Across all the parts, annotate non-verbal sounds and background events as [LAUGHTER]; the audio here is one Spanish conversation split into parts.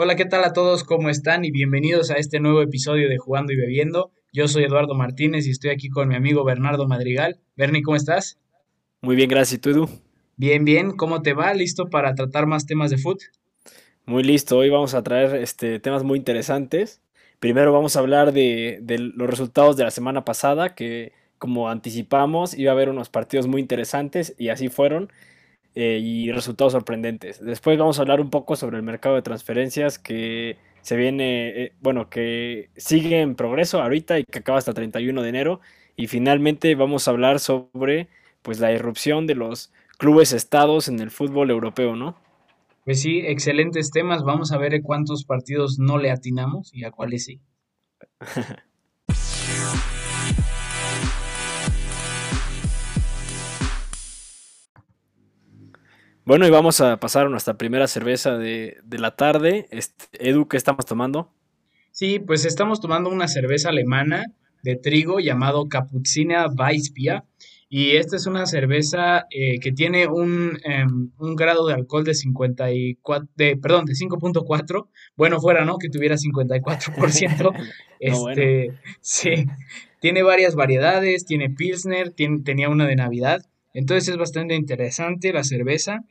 Hola, ¿qué tal a todos? ¿Cómo están? Y bienvenidos a este nuevo episodio de Jugando y Bebiendo. Yo soy Eduardo Martínez y estoy aquí con mi amigo Bernardo Madrigal. Bernie, ¿cómo estás? Muy bien, gracias. ¿Y tú, Edu? Bien, bien. ¿Cómo te va? ¿Listo para tratar más temas de fútbol? Muy listo. Hoy vamos a traer este, temas muy interesantes. Primero vamos a hablar de, de los resultados de la semana pasada, que como anticipamos iba a haber unos partidos muy interesantes y así fueron. Eh, y resultados sorprendentes. Después vamos a hablar un poco sobre el mercado de transferencias que se viene, eh, bueno, que sigue en progreso ahorita y que acaba hasta el 31 de enero. Y finalmente vamos a hablar sobre pues la irrupción de los clubes estados en el fútbol europeo, ¿no? Pues sí, excelentes temas. Vamos a ver cuántos partidos no le atinamos y a cuáles sí. [LAUGHS] Bueno, y vamos a pasar a nuestra primera cerveza de, la tarde. Este, Edu, ¿qué estamos tomando? Sí, pues estamos tomando una cerveza alemana de trigo llamado Cappuccina Weissbier. Y esta es una cerveza eh, que tiene un, em, un, grado de alcohol de 54, de, perdón, de 5.4. Bueno, fuera, ¿no? Que tuviera 54%. [LAUGHS] este, sí. Tiene varias variedades, tiene Pilsner, tiene, tenía una de Navidad. Entonces es bastante interesante la cerveza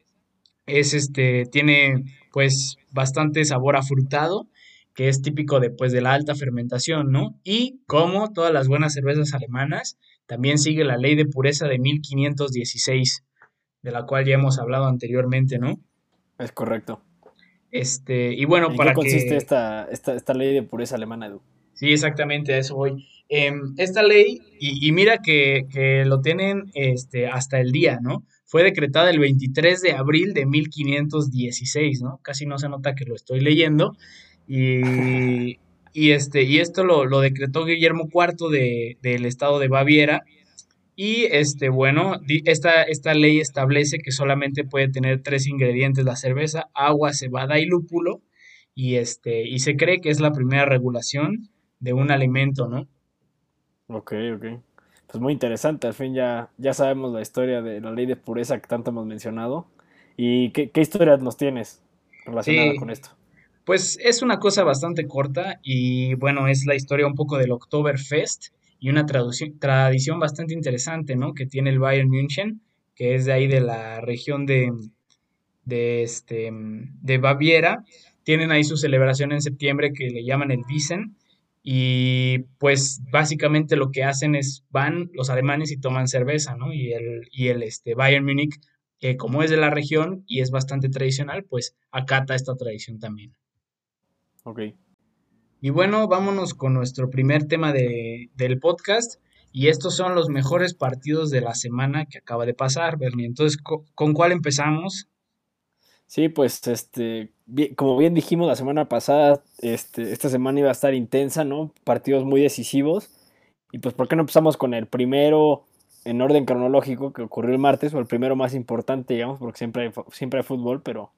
es este, tiene pues bastante sabor afrutado, que es típico de, pues, de la alta fermentación, ¿no? Y como todas las buenas cervezas alemanas, también sigue la ley de pureza de 1516, de la cual ya hemos hablado anteriormente, ¿no? Es correcto. Este, y bueno, ¿En para qué consiste esta, esta, ley de pureza alemana, Edu? Sí, exactamente, a eso voy. Em, esta ley, y, mira que, que, lo tienen este, hasta el día, ¿no? Fue decretada el 23 de abril de 1516, ¿no? Casi no se nota que lo estoy leyendo. Y, este, y esto lo, decretó Guillermo IV de, del estado de Baviera. Y este, bueno, esta, esta ley establece que solamente puede tener tres ingredientes la cerveza, agua, cebada y lúpulo. Y, este, y se cree que es la primera regulación de un alimento, ¿no? Ok, ok pues muy interesante. Al fin ya, ya sabemos la historia de la ley de pureza que tanto hemos mencionado. ¿Y qué, qué historias nos tienes relacionada con esto? Pues es una cosa bastante corta y bueno, es la historia un poco del Oktoberfest y una tradición bastante interesante, ¿no? Que tiene el Bayern München, que es de ahí de la región de, de, este, de Baviera. Tienen ahí su celebración en septiembre que le llaman el Wiesen y pues básicamente lo que hacen es van los alemanes y toman cerveza, ¿no? Y el, y el este, Bayern Múnich, que como es de la región y es bastante tradicional, pues acata esta tradición también. Ok. Y bueno, vámonos con nuestro primer tema de, del podcast. Y estos son los mejores partidos de la semana que acaba de pasar, Bernie. Entonces, ¿con cuál empezamos? Sí, pues este, como bien dijimos la semana pasada, este, esta semana iba a estar intensa, ¿no? Partidos muy decisivos. Y pues, ¿por qué no empezamos con el primero en orden cronológico que ocurrió el martes, o el primero más importante, digamos, porque siempre hay, siempre hay fútbol, pero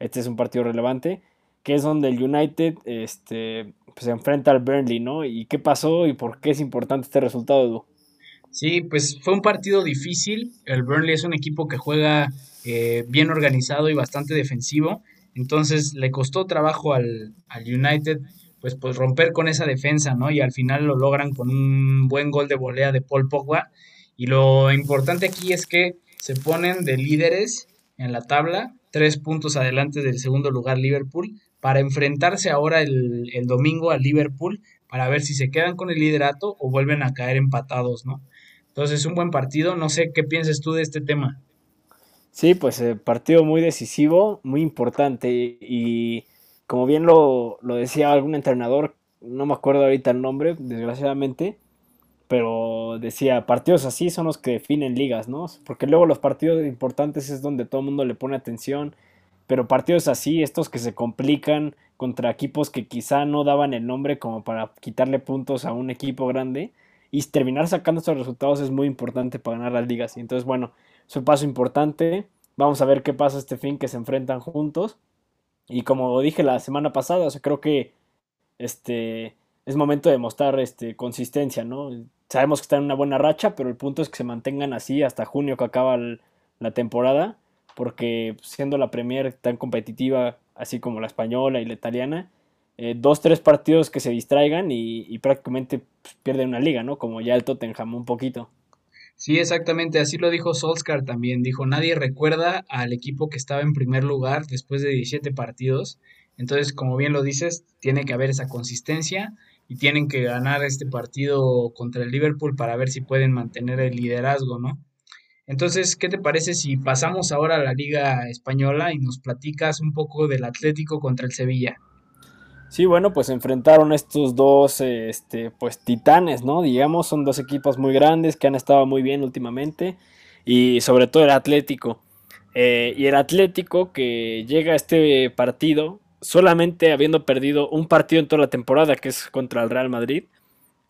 este es un partido relevante, que es donde el United este, pues, se enfrenta al Burnley, ¿no? ¿Y qué pasó y por qué es importante este resultado, Edu? Sí, pues fue un partido difícil. El Burnley es un equipo que juega eh, bien organizado y bastante defensivo. Entonces le costó trabajo al, United pues, pues romper con esa defensa, ¿no? Y al final lo logran con un buen gol de volea de Paul Pogba. Y lo importante aquí es que se ponen de líderes en la tabla, tres puntos adelante del segundo lugar Liverpool, para enfrentarse ahora el, el domingo al Liverpool para ver si se quedan con el liderato o vuelven a caer empatados, ¿no? Entonces, un buen partido. No sé qué piensas tú de este tema. Sí, pues eh, partido muy decisivo, muy importante y como bien lo, decía algún entrenador, no me acuerdo ahorita el nombre, desgraciadamente, pero decía, partidos así son los que definen ligas, ¿no? Porque luego los partidos importantes es donde todo el mundo le pone atención, pero partidos así, estos que se complican contra equipos que quizá no daban el nombre como para quitarle puntos a un equipo grande y terminar sacando estos resultados es muy importante para ganar las ligas. Entonces, bueno, es un paso importante. Vamos a ver qué pasa este fin que se enfrentan juntos. Y como dije la semana pasada, o sea, creo que este es momento de mostrar este, consistencia, ¿no? Sabemos que están en una buena racha, pero el punto es que se mantengan así hasta junio que acaba la temporada, porque siendo la Premier tan competitiva así como la española y la italiana, eh, dos, tres partidos que se distraigan y, prácticamente pues, pierden una liga, ¿no? Como ya el Tottenham un poquito. Sí, exactamente, así lo dijo Solskjaer también. Dijo, nadie recuerda al equipo que estaba en primer lugar después de 17 partidos. Entonces, como bien lo dices, tiene que haber esa consistencia y tienen que ganar este partido contra el Liverpool para ver si pueden mantener el liderazgo, ¿no? Entonces, ¿qué te parece si pasamos ahora a la Liga Española y nos platicas un poco del Atlético contra el Sevilla? Sí, bueno, pues enfrentaron estos dos, este, pues titanes, ¿no? Digamos, son dos equipos muy grandes que han estado muy bien últimamente y sobre todo el Atlético. Eh, y el Atlético que llega a este partido solamente habiendo perdido un partido en toda la temporada, que es contra el Real Madrid,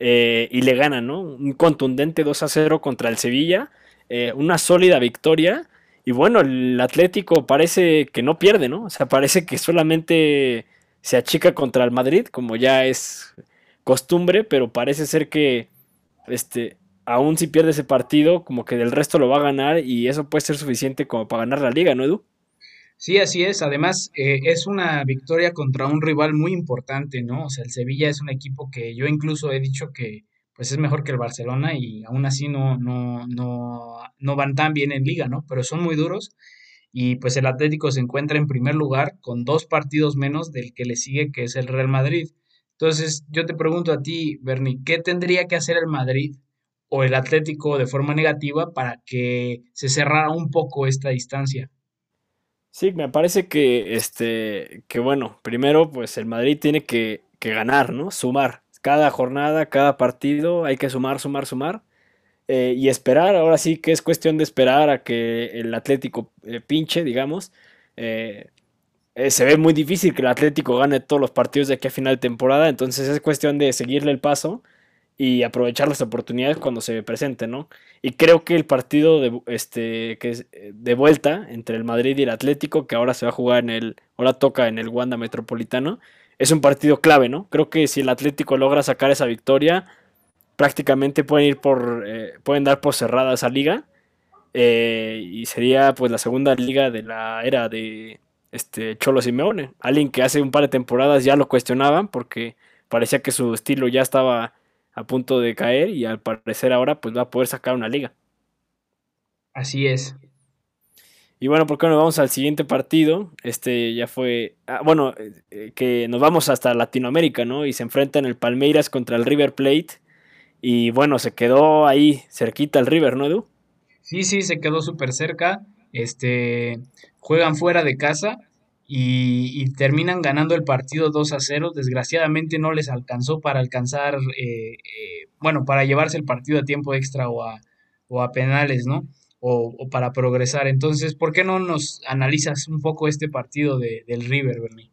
eh, y le gana, ¿no? Un contundente 2 a 0 contra el Sevilla, eh, una sólida victoria. Y bueno, el Atlético parece que no pierde, ¿no? O sea, parece que solamente se achica contra el Madrid, como ya es costumbre, pero parece ser que este, aún si pierde ese partido, como que del resto lo va a ganar y eso puede ser suficiente como para ganar la liga, ¿no, Edu? Sí, así es. Además, eh, es una victoria contra un rival muy importante, ¿no? O sea, el Sevilla es un equipo que yo incluso he dicho que pues es mejor que el Barcelona y aún así no, no, no, no van tan bien en liga, ¿no? Pero son muy duros y pues el Atlético se encuentra en primer lugar con dos partidos menos del que le sigue, que es el Real Madrid. Entonces, yo te pregunto a ti, Bernie, ¿qué tendría que hacer el Madrid o el Atlético de forma negativa para que se cerrara un poco esta distancia? Sí, me parece que, este, que bueno, primero pues el Madrid tiene que, que ganar, ¿no? Sumar. Cada jornada, cada partido, hay que sumar, sumar, sumar eh, y esperar, ahora sí que es cuestión de esperar a que el Atlético eh, pinche, digamos. Eh, se ve muy difícil que el Atlético gane todos los partidos de aquí a final de temporada, entonces es cuestión de seguirle el paso y aprovechar las oportunidades cuando se presenten, ¿no? Y creo que el partido de, este, que de vuelta entre el Madrid y el Atlético, que ahora se va a jugar en el, ahora toca en el Wanda Metropolitano, es un partido clave, ¿no? Creo que si el Atlético logra sacar esa victoria, prácticamente pueden ir por, eh, pueden dar por cerrada esa liga. Eh, y sería pues la segunda liga de la era de este Cholo Simeone. Alguien que hace un par de temporadas ya lo cuestionaban porque parecía que su estilo ya estaba a punto de caer y al parecer ahora pues va a poder sacar una liga. Así es. Y bueno, ¿por qué no vamos al siguiente partido? Este ya fue, ah, bueno, eh, que nos vamos hasta Latinoamérica, ¿no? Y se enfrentan el Palmeiras contra el River Plate. Y bueno, se quedó ahí cerquita el River, ¿no, Edu? Sí, sí, se quedó súper cerca. Este, juegan fuera de casa y, terminan ganando el partido 2 a 0. Desgraciadamente no les alcanzó para alcanzar, eh, eh, bueno, para llevarse el partido a tiempo extra o a, o a penales, ¿no? O, para progresar. Entonces, ¿por qué no nos analizas un poco este partido de, del River, Bernie?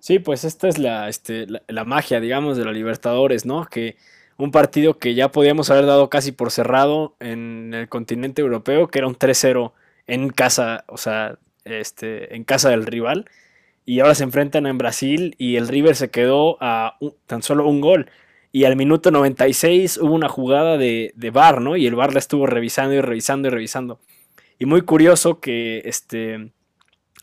Sí, pues esta es la, este, la magia, digamos, de la Libertadores, ¿no? Que un partido que ya podíamos haber dado casi por cerrado en el continente europeo, que era un 3-0 en casa, o sea, este, en casa del rival. Y ahora se enfrentan en Brasil y el River se quedó a tan solo un gol. Y al minuto 96 hubo una jugada de, de VAR, ¿no? Y el VAR la estuvo revisando y revisando y revisando. Y muy curioso que este,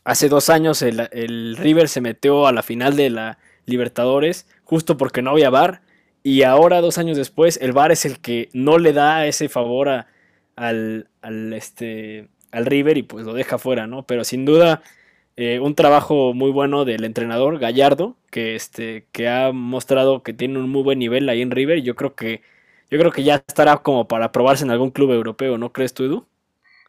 hace dos años el, el River se metió a la final de la Libertadores justo porque no había VAR y ahora, dos años después, el VAR es el que no le da ese favor al, al, este, al River y pues lo deja fuera, ¿no? Pero sin duda, eh, un trabajo muy bueno del entrenador Gallardo, que, este, que ha mostrado que tiene un muy buen nivel ahí en River. Yo creo que, yo creo que ya estará como para probarse en algún club europeo, ¿no crees tú, Edu?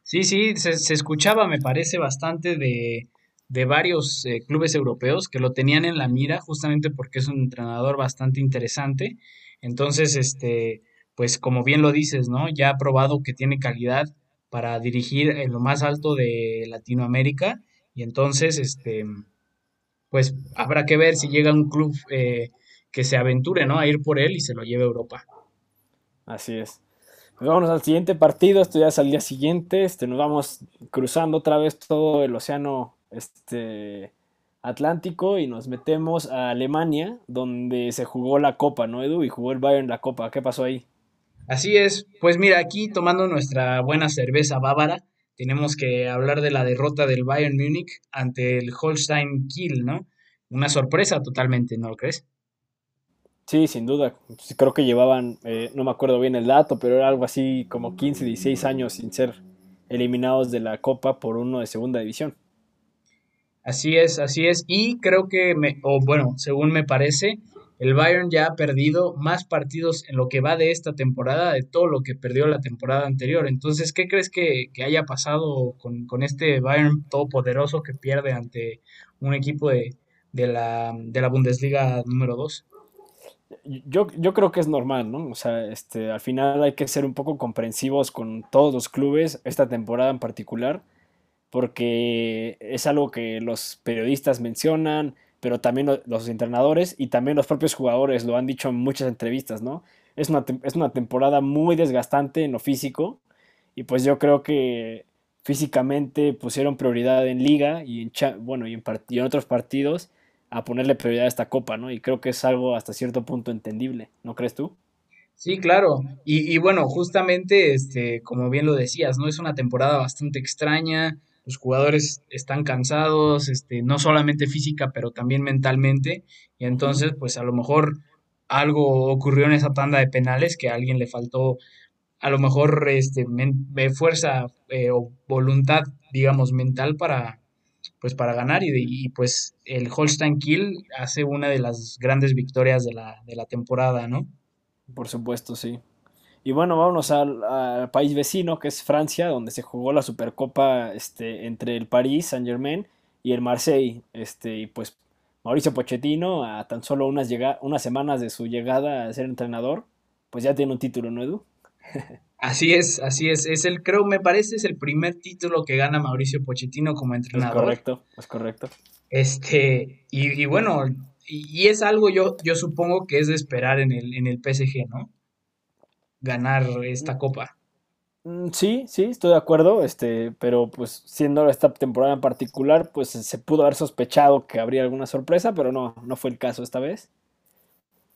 Sí, sí, se, se escuchaba, me parece, bastante de, de varios eh, clubes europeos que lo tenían en la mira justamente porque es un entrenador bastante interesante. Entonces, este, pues como bien lo dices, ¿no? Ya ha probado que tiene calidad para dirigir en lo más alto de Latinoamérica y entonces, este, pues habrá que ver si llega un club eh, que se aventure, ¿no? A ir por él y se lo lleve a Europa. Así es. Pues vámonos al siguiente partido, esto ya es al día siguiente, este, nos vamos cruzando otra vez todo el océano este, Atlántico y nos metemos a Alemania, donde se jugó la Copa, ¿no, Edu? Y jugó el Bayern la Copa. ¿Qué pasó ahí? Así es. Pues mira, aquí tomando nuestra buena cerveza bávara, tenemos que hablar de la derrota del Bayern Múnich ante el Holstein Kiel, ¿no? Una sorpresa totalmente, ¿no lo crees? Sí, sin duda. Creo que llevaban, eh, no me acuerdo bien el dato, pero era algo así como 15, 16 años sin ser eliminados de la Copa por uno de segunda división. Así es, así es. Y creo que, me, o bueno, según me parece, el Bayern ya ha perdido más partidos en lo que va de esta temporada de todo lo que perdió la temporada anterior. Entonces, ¿qué crees que, haya pasado con, este Bayern todopoderoso que pierde ante un equipo de, la, de la Bundesliga número 2? Yo, yo, creo que es normal, ¿no? O sea, este, al final hay que ser un poco comprensivos con todos los clubes, esta temporada en particular, porque es algo que los periodistas mencionan, pero también los entrenadores y también los propios jugadores lo han dicho en muchas entrevistas, ¿no? Es una, es una temporada muy desgastante en lo físico y pues yo creo que físicamente pusieron prioridad en liga y en, bueno, y en, otros partidos a ponerle prioridad a esta copa, ¿no? Y creo que es algo hasta cierto punto entendible, ¿no crees tú? Sí, claro. Y, y, bueno, justamente, este, como bien lo decías, ¿no? Es una temporada bastante extraña los jugadores están cansados, este, no solamente física, pero también mentalmente, y entonces, pues a lo mejor algo ocurrió en esa tanda de penales que a alguien le faltó a lo mejor este, fuerza eh, o voluntad, digamos, mental para, pues, para ganar y, y, pues el Holstein Kill hace una de las grandes victorias de la, de la temporada, ¿no? Por supuesto, sí. Y bueno, vámonos al, país vecino, que es Francia, donde se jugó la Supercopa este, entre el París Saint Germain y el Marseille. Este, y pues Mauricio Pochettino, a tan solo unas, unas semanas de su llegada a ser entrenador, pues ya tiene un título, ¿no, Edu? [LAUGHS] Así es, así es. Es el, creo, me parece, es el primer título que gana Mauricio Pochettino como entrenador. Es correcto, es correcto. Este, y, bueno, y, es algo yo, yo supongo que es de esperar en el, en el PSG, ¿no? Ganar esta copa. Mm, sí, sí, estoy de acuerdo, este, pero pues siendo esta temporada en particular, pues se pudo haber sospechado que habría alguna sorpresa, pero no, no fue el caso esta vez.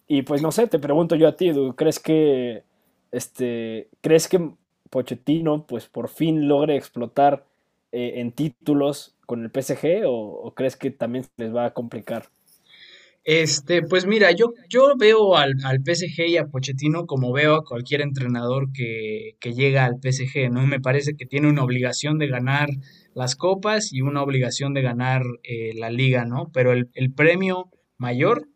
Y pues no sé, te pregunto yo a ti, ¿crees que este, crees que Pochettino pues por fin logre explotar eh, en títulos con el PSG o, o crees que también se les va a complicar? Este, pues mira, yo, yo veo al, al, PSG y a Pochettino como veo a cualquier entrenador que, que, llega al PSG, ¿no? Me parece que tiene una obligación de ganar las copas y una obligación de ganar eh, la liga, ¿no? Pero el, premio mayor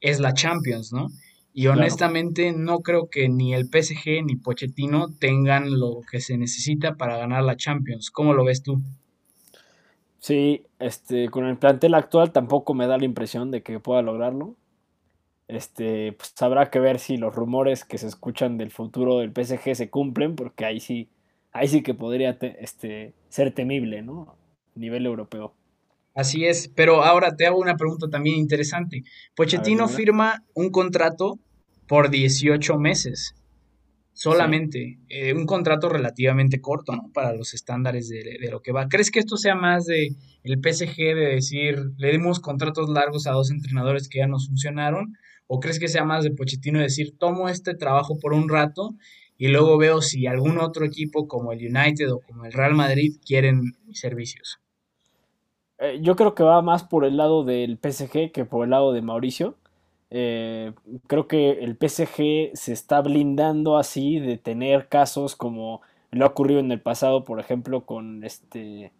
es la Champions, ¿no? Y honestamente no creo que ni el PSG ni Pochettino tengan lo que se necesita para ganar la Champions. ¿Cómo lo ves tú? Sí, este, con el plantel actual tampoco me da la impresión de que pueda lograrlo. Este, pues habrá que ver si los rumores que se escuchan del futuro del PSG se cumplen, porque ahí sí, ahí sí que podría este, ser temible, ¿no? A nivel europeo. Así es, pero ahora te hago una pregunta también interesante. Pochettino firma un contrato por 18 meses solamente eh, un contrato relativamente corto, ¿no? Para los estándares de, lo que va. ¿Crees que esto sea más de el PSG de decir, le dimos contratos largos a dos entrenadores que ya nos funcionaron? ¿O crees que sea más de Pochettino decir, tomo este trabajo por un rato y luego veo si algún otro equipo como el United o como el Real Madrid quieren mis servicios? Eh, yo creo que va más por el lado del PSG que por el lado de Mauricio. Eh, creo que el PSG se está blindando así de tener casos como lo ha ocurrido en el pasado, por ejemplo, con este.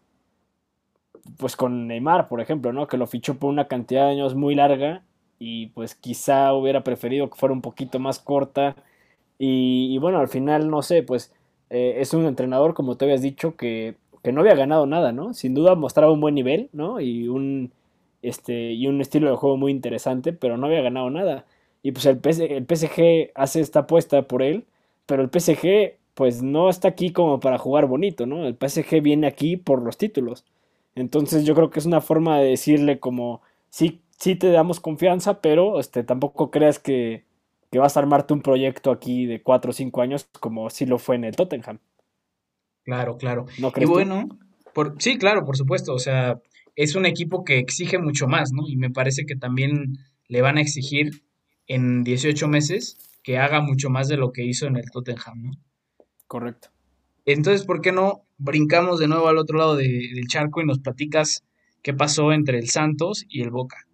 Pues con Neymar, por ejemplo, ¿no? Que lo fichó por una cantidad de años muy larga y pues quizá hubiera preferido que fuera un poquito más corta. Y, bueno, al final, no sé, pues eh, es un entrenador, como te habías dicho, que, que no había ganado nada, ¿no? Sin duda mostraba un buen nivel, ¿no? Y un este, y un estilo de juego muy interesante, pero no había ganado nada. Y pues el, el PSG hace esta apuesta por él, pero el PSG pues no está aquí como para jugar bonito, ¿no? El PSG viene aquí por los títulos. Entonces yo creo que es una forma de decirle como, sí, sí te damos confianza, pero este, tampoco creas que, que vas a armarte un proyecto aquí de 4 o 5 años como si lo fue en el Tottenham. Claro, claro. ¿No y bueno, por, sí, claro, por supuesto. O sea, es un equipo que exige mucho más, ¿no? Y me parece que también le van a exigir en 18 meses que haga mucho más de lo que hizo en el Tottenham, ¿no? Correcto. Entonces, ¿por qué no brincamos de nuevo al otro lado del charco y nos platicas qué pasó entre el Santos y el Boca.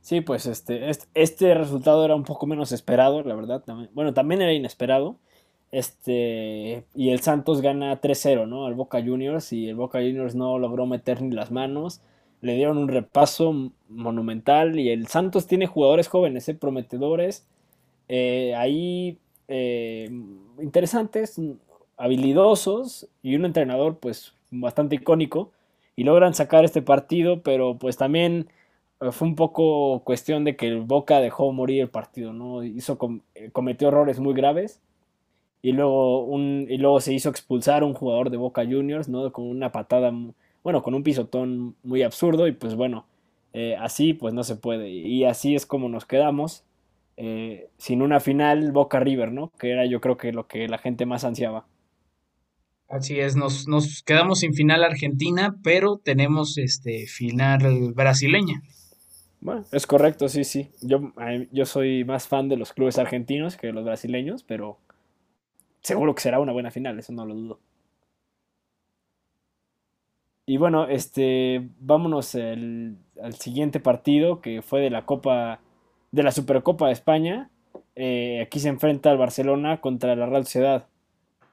Sí, pues este, este, resultado era un poco menos esperado, la verdad. bueno, también era inesperado. Este, y el Santos gana 3-0, ¿no? Al Boca Juniors y el Boca Juniors no logró meter ni las manos. Le dieron un repaso monumental y el Santos tiene jugadores jóvenes, ¿eh? prometedores. Eh, ahí eh, interesantes, habilidosos y un entrenador pues bastante icónico y logran sacar este partido, pero pues también fue un poco cuestión de que el Boca dejó morir el partido, ¿no? Hizo, cometió errores muy graves y luego, un, y luego se hizo expulsar un jugador de Boca Juniors, ¿no? Con una patada, bueno, con un pisotón muy absurdo y pues bueno, eh, así pues no se puede. Y así es como nos quedamos, eh, sin una final Boca River, ¿no? Que era yo creo que lo que la gente más ansiaba. Así es, nos, nos quedamos sin final argentina, pero tenemos este final brasileña. Bueno, es correcto, sí, sí. Yo, yo soy más fan de los clubes argentinos que de los brasileños, pero seguro que será una buena final, eso no lo dudo. Y bueno, este, vámonos al siguiente partido que fue de la Copa, de la Supercopa de España. Eh, aquí se enfrenta el Barcelona contra la Real Sociedad.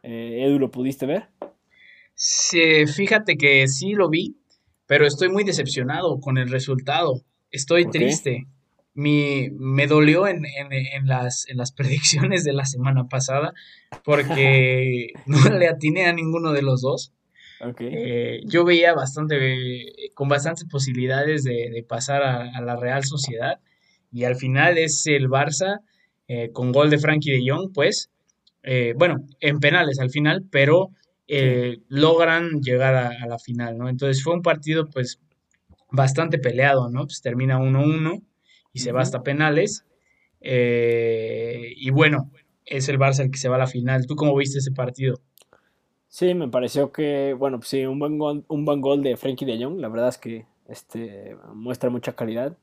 Eh, Edu, ¿lo pudiste ver? Sí, fíjate que sí lo vi, pero estoy muy decepcionado con el resultado. Estoy triste mi, me dolió en, las, en las [LAUGHS] predicciones de la semana pasada porque [LAUGHS] no le atiné a ninguno de los dos. Eh, yo veía bastante, con bastantes posibilidades de, pasar a, la Real Sociedad y al final es el Barça eh, con gol de Frankie de Jong, pues, eh, bueno, en penales al final, pero logran llegar a, a, la final, ¿no? Entonces fue un partido pues bastante peleado, ¿no? Pues termina 1-1 y se va hasta penales. Eh, y bueno, es el Barça el que se va a la final. ¿Tú cómo viste ese partido? Sí, me pareció que, bueno, pues sí, un buen gol, un buen gol de Frankie de Jong, la verdad es que este, muestra mucha calidad.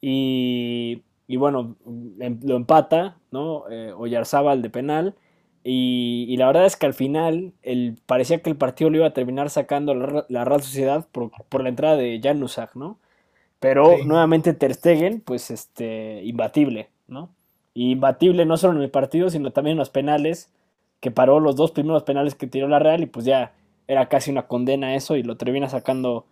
Y, y bueno, em, lo empata, ¿no? Eh, Oyarzábal de penal. Y, la verdad es que al final el, parecía que el partido lo iba a terminar sacando la, la Real Sociedad por, por, la entrada de Jan ¿no? Pero nuevamente Ter Stegen, pues este, imbatible, ¿no? imbatible no solo en el partido, sino también en los penales, que paró los dos primeros penales que tiró la Real y pues ya era casi una condena eso y lo termina sacando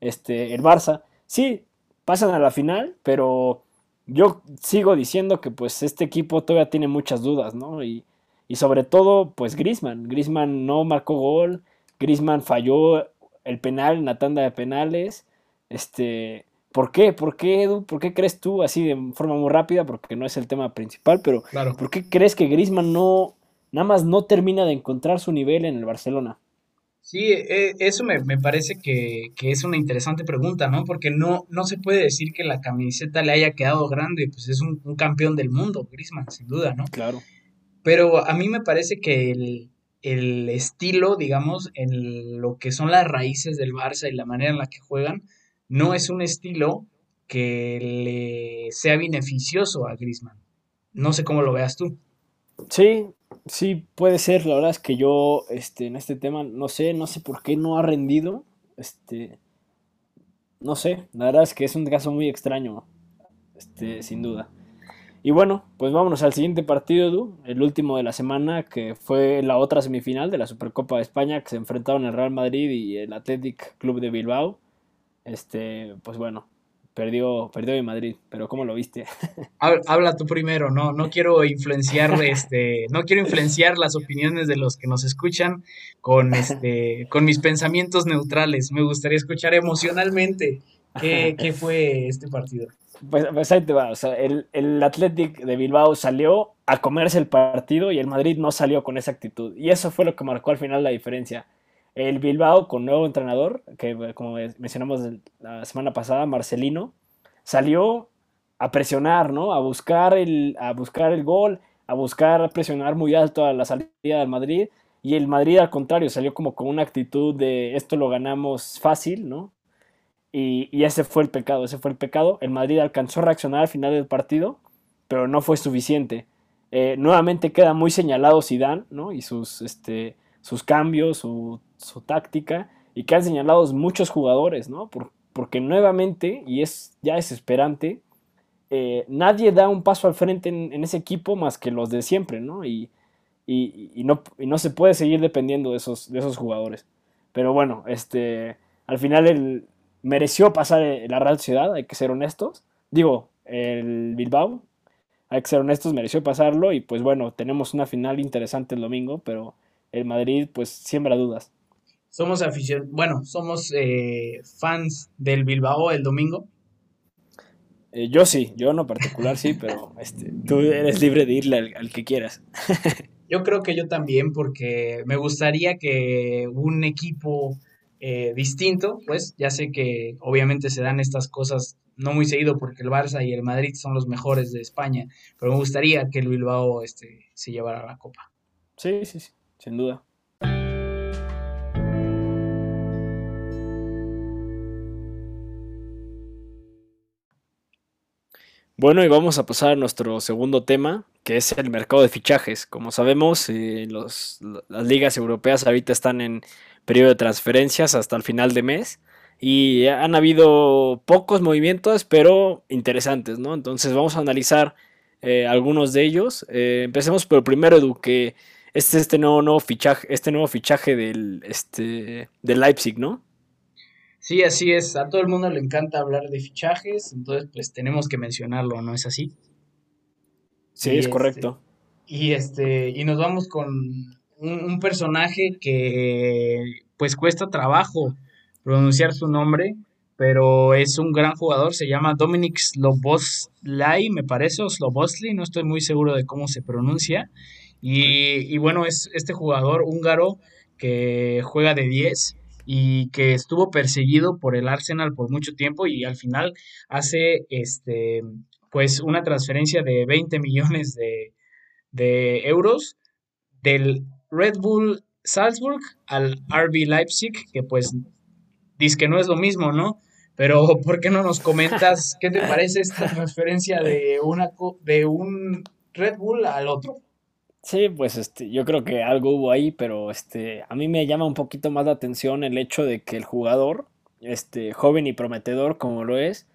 este, el Barça. Sí, pasan a la final, pero yo sigo diciendo que pues este equipo todavía tiene muchas dudas, ¿no? Y, y sobre todo, pues Grisman. Grisman no marcó gol, Grisman falló el penal en la tanda de penales. Este, ¿Por qué? ¿Por qué, Edu? ¿Por qué crees tú, así de forma muy rápida, porque no es el tema principal, pero ¿por qué crees que Griezmann no, nada más no termina de encontrar su nivel en el Barcelona? Sí, e, eso me, parece que, es una interesante pregunta, ¿no? Porque no, no se puede decir que la camiseta le haya quedado grande, pues es un, campeón del mundo, Griezmann, sin duda, ¿no? Claro. Pero a mí me parece que el, el estilo, digamos, en lo que son las raíces del Barça y la manera en la que juegan, no es un estilo que le sea beneficioso a Griezmann. No sé cómo lo veas tú. Sí, sí, puede ser. La verdad es que yo este, en este tema no sé, no sé por qué no ha rendido. Este, no sé, la verdad es que es un caso muy extraño, este, sin duda. Y bueno, pues vámonos al siguiente partido, Edu, el último de la semana, que fue la otra semifinal de la Supercopa de España, que se enfrentaron el Real Madrid y el Athletic Club de Bilbao este, pues bueno, perdió, perdió en Madrid, pero ¿cómo lo viste? [LAUGHS] Habla tú primero, no, no quiero influenciar, este, no quiero influenciar las opiniones de los que nos escuchan con este, con mis pensamientos neutrales. Me gustaría escuchar emocionalmente qué, qué fue este partido. Pues, pues, ahí te va, o sea, el, el Athletic de Bilbao salió a comerse el partido y el Madrid no salió con esa actitud. Y eso fue lo que marcó al final la diferencia. El Bilbao con nuevo entrenador, que como mencionamos la semana pasada, Marcelino, salió a presionar, ¿no? A buscar el, a buscar el gol, a buscar presionar muy alto a la salida del Madrid. Y el Madrid, al contrario, salió como con una actitud de esto lo ganamos fácil, ¿no? Y, ese fue el pecado, ese fue el pecado. El Madrid alcanzó a reaccionar al final del partido, pero no fue suficiente. Eh, nuevamente queda muy señalado Zidane, ¿no? Y sus, este, sus cambios, su su táctica y que han señalado muchos jugadores, ¿no? porque nuevamente, y es ya desesperante, eh, nadie da un paso al frente en, ese equipo más que los de siempre, ¿no? Y, no, no, se puede seguir dependiendo de esos, de esos jugadores. Pero bueno, este, al final él mereció pasar la Real Ciudad, hay que ser honestos. Digo, el Bilbao, hay que ser honestos, mereció pasarlo y pues bueno, tenemos una final interesante el domingo, pero el Madrid pues siembra dudas. Somos bueno, somos eh, fans del Bilbao el domingo. Eh, yo sí, yo no particular sí, pero [LAUGHS] este, tú eres libre de irle al, que quieras. [LAUGHS] yo creo que yo también, porque me gustaría que un equipo eh, distinto, pues ya sé que obviamente se dan estas cosas no muy seguido porque el Barça y el Madrid son los mejores de España, pero me gustaría que el Bilbao este, se llevara la copa. Sí, sí, sí, sin duda. Bueno, y vamos a pasar a nuestro segundo tema, que es el mercado de fichajes. Como sabemos, eh, las ligas europeas ahorita están en periodo de transferencias hasta el final de mes y han habido pocos movimientos, pero interesantes, ¿no? Entonces vamos a analizar eh, algunos de ellos. Eh, empecemos por el primero, Edu, que este es este nuevo, fichaje, este nuevo fichaje del, este, del Leipzig, ¿no? Sí, así es. A todo el mundo le encanta hablar de fichajes, entonces pues tenemos que mencionarlo, ¿no es así? Sí, es correcto. Este, y este, y nos vamos con un personaje que pues cuesta trabajo pronunciar su nombre, pero es un gran jugador, se llama Dominic Sloboslai, me parece, o Slobosly, no estoy muy seguro de cómo se pronuncia. Y, bueno, es este jugador húngaro que juega de 10 y que estuvo perseguido por el Arsenal por mucho tiempo y al final hace este pues una transferencia de 20 [LAUGHS] millones de, de euros del Red Bull Salzburg al RB Leipzig, que pues dice que no es lo mismo, ¿no? Pero [LAUGHS] ¿por qué no nos comentas qué te parece esta [LAUGHS] transferencia de, una, de un Red Bull al otro? Sí, pues este, yo creo que algo hubo ahí, pero este, a mí me llama un poquito más la atención el hecho de que el jugador, este, joven y prometedor como lo es,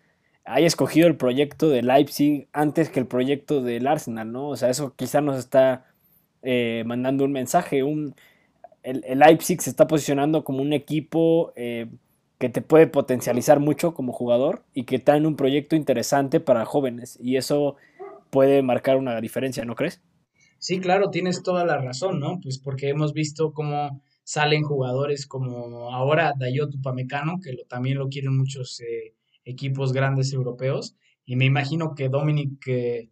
haya escogido el proyecto de Leipzig antes que el proyecto del Arsenal, ¿no? O sea, eso quizá nos está eh, mandando un mensaje. Un, el, Leipzig se está posicionando como un equipo eh, que te puede potencializar mucho como jugador y que está en un proyecto interesante para jóvenes. Y eso puede marcar una diferencia, ¿no crees? Sí, claro, tienes toda la razón, ¿no? Pues porque hemos visto cómo salen jugadores como ahora Dayot Upamecano, que lo, también lo quieren muchos eh, equipos grandes europeos, y me imagino que Dominic eh,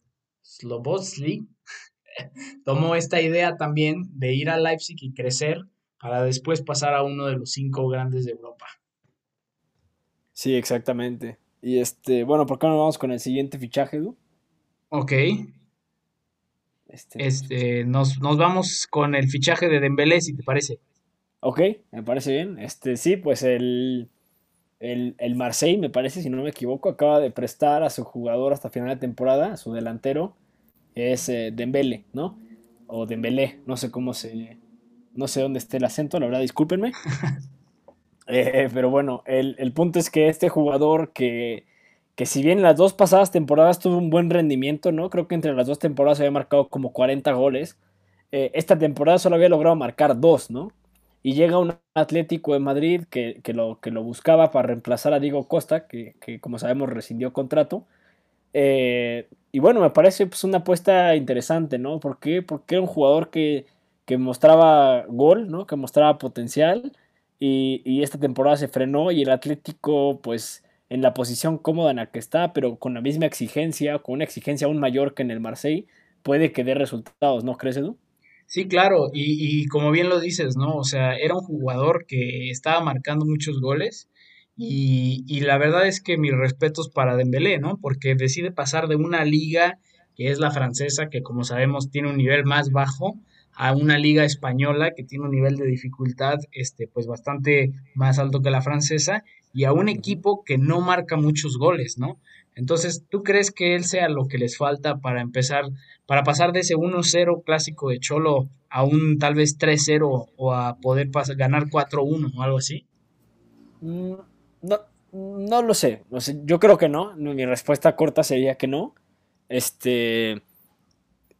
[LAUGHS] tomó esta idea también de ir a Leipzig y crecer para después pasar a uno de los cinco grandes de Europa. Sí, exactamente. Y este, bueno, ¿por qué no vamos con el siguiente fichaje, Edu? Ok. Este, este nos, vamos con el fichaje de Dembélé, si te parece. Ok, me parece bien. Este, sí, pues el, el, el Marseille, me parece, si no me equivoco, acaba de prestar a su jugador hasta final de temporada, a su delantero, es eh, Dembélé, ¿no? O Dembélé, no sé cómo se... No sé dónde esté el acento, la verdad, discúlpenme. [LAUGHS] Eh, pero bueno, el, punto es que este jugador que, que si bien en las dos pasadas temporadas tuvo un buen rendimiento, ¿no? Creo que entre las dos temporadas había marcado como 40 goles. Eh, esta temporada solo había logrado marcar dos, ¿no? Y llega un Atlético de Madrid que, lo, que lo buscaba para reemplazar a Diego Costa, que, como sabemos rescindió contrato. Eh, y bueno, me parece pues, una apuesta interesante, ¿no? Porque era un jugador que, que mostraba gol, ¿no? Que mostraba potencial y, esta temporada se frenó y el Atlético pues en la posición cómoda en la que está, pero con la misma exigencia, con una exigencia aún mayor que en el Marseille, puede que dé resultados, ¿no crees, Edu? Sí, claro, y, como bien lo dices, ¿no? O sea, era un jugador que estaba marcando muchos goles y, y, la verdad es que mis respetos para Dembélé, ¿no? Porque decide pasar de una liga que es la francesa, que como sabemos tiene un nivel más bajo, a una liga española que tiene un nivel de dificultad este, pues bastante más alto que la francesa y a un equipo que no marca muchos goles, ¿no? Entonces, ¿tú crees que él sea lo que les falta para empezar, para pasar de ese 1-0 clásico de Cholo a un tal vez 3-0 o a poder ganar 4-1 o algo así? Mm, no, no lo sé. Yo creo que no. Mi respuesta corta sería que no. Este.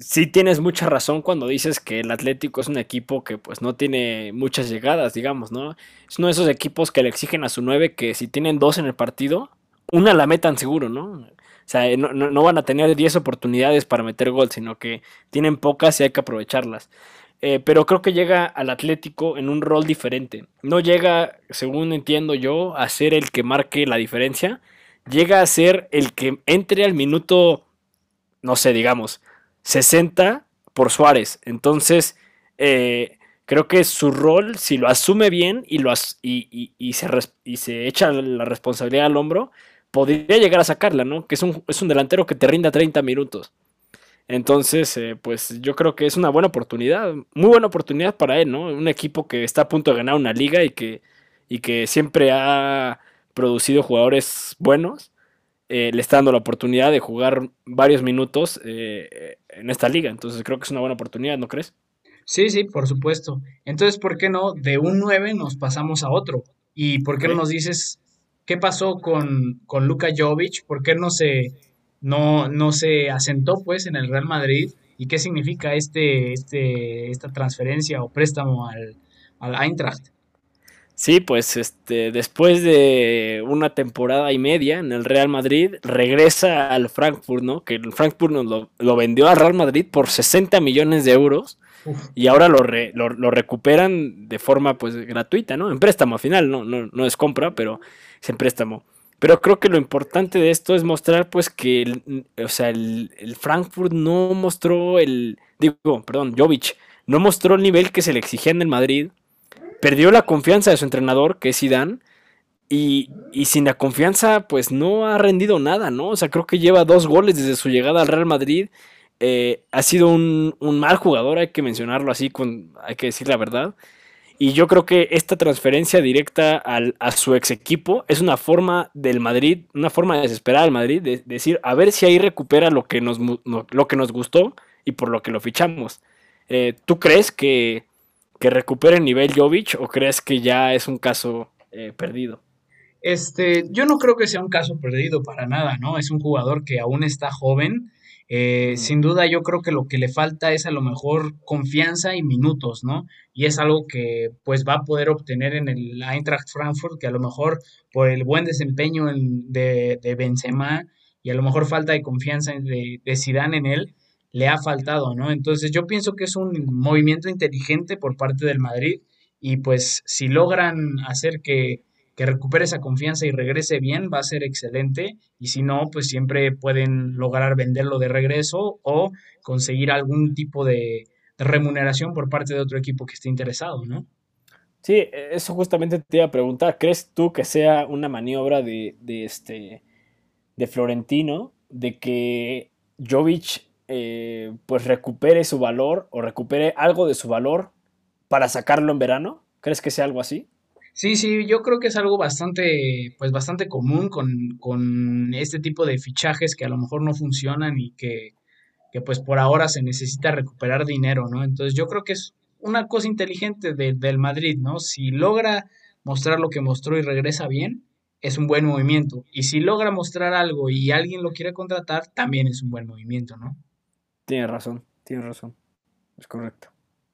Sí tienes mucha razón cuando dices que el Atlético es un equipo que pues no tiene muchas llegadas, digamos, ¿no? Es uno de esos equipos que le exigen a su 9 que si tienen dos en el partido, una la metan seguro, ¿no? O sea, no, no van a tener 10 oportunidades para meter gol, sino que tienen pocas y hay que aprovecharlas. Eh, pero creo que llega al Atlético en un rol diferente. No llega, según entiendo yo, a ser el que marque la diferencia. Llega a ser el que entre al minuto, no sé, digamos, 60 por Suárez. Entonces, eh, creo que su rol, si lo asume bien y, lo y, se, y se echa la responsabilidad al hombro, podría llegar a sacarla, ¿no? Que es un, es un delantero que te rinda 30 minutos. Entonces, eh, pues yo creo que es una buena oportunidad, muy buena oportunidad para él, ¿no? Un equipo que está a punto de ganar una liga y que, y que siempre ha producido jugadores buenos, eh, le está dando la oportunidad de jugar varios minutos eh, en esta liga. Entonces creo que es una buena oportunidad, ¿no crees? Sí, sí, por supuesto. Entonces, ¿por qué no de un 9 nos pasamos a otro? ¿Y por qué no nos dices qué pasó con, con Luka Jovic? ¿Por qué no se no, no se asentó pues en el Real Madrid y qué significa este, este, esta transferencia o préstamo al, al Eintracht. Sí, pues este, después de una temporada y media en el Real Madrid, regresa al Frankfurt, ¿no? Que el Frankfurt lo, lo vendió al Real Madrid por 60 millones de euros y ahora lo, lo, recuperan de forma pues gratuita, ¿no? En préstamo al final, no, no, no es compra, pero es en préstamo. Pero creo que lo importante de esto es mostrar pues que el, o sea, el, Frankfurt no mostró el, digo, perdón, Jovic, no mostró el nivel que se le exigía en el Madrid, perdió la confianza de su entrenador, que es Zidane, y, y, sin la confianza pues no ha rendido nada, ¿no? O sea, creo que lleva dos goles desde su llegada al Real Madrid, eh, ha sido un, un, mal jugador, hay que mencionarlo así, con, hay que decir la verdad. Y yo creo que esta transferencia directa al, a su ex equipo es una forma del Madrid, una forma de desesperar al Madrid, de, decir, a ver si ahí recupera lo que nos, lo que nos gustó y por lo que lo fichamos. Eh, ¿Tú crees que, que recupere el nivel Jovic o crees que ya es un caso eh, perdido? Este, yo no creo que sea un caso perdido para nada, ¿no? Es un jugador que aún está joven eh, sin duda yo creo que lo que le falta es a lo mejor confianza y minutos, ¿no? Y es algo que pues va a poder obtener en el Eintracht Frankfurt, que a lo mejor por el buen desempeño de, de, Benzema y a lo mejor falta de confianza de, de Zidane en él, le ha faltado, ¿no? Entonces yo pienso que es un movimiento inteligente por parte del Madrid y pues si logran hacer que que recupere esa confianza y regrese bien va a ser excelente y si no, pues siempre pueden lograr venderlo de regreso o conseguir algún tipo de, remuneración por parte de otro equipo que esté interesado, ¿no? Sí, eso justamente te iba a preguntar, ¿crees tú que sea una maniobra de, este de Florentino de que Jovic eh, pues recupere su valor o recupere algo de su valor para sacarlo en verano? ¿Crees que sea algo así? Sí, sí, yo creo que es algo bastante, pues bastante común con, con este tipo de fichajes que a lo mejor no funcionan y que, que pues por ahora se necesita recuperar dinero, ¿no? Entonces yo creo que es una cosa inteligente del Madrid, ¿no? Si logra mostrar lo que mostró y regresa bien, es un buen movimiento. Y si logra mostrar algo y alguien lo quiere contratar, también es un buen movimiento, ¿no? Tiene razón, tiene razón. Es correcto.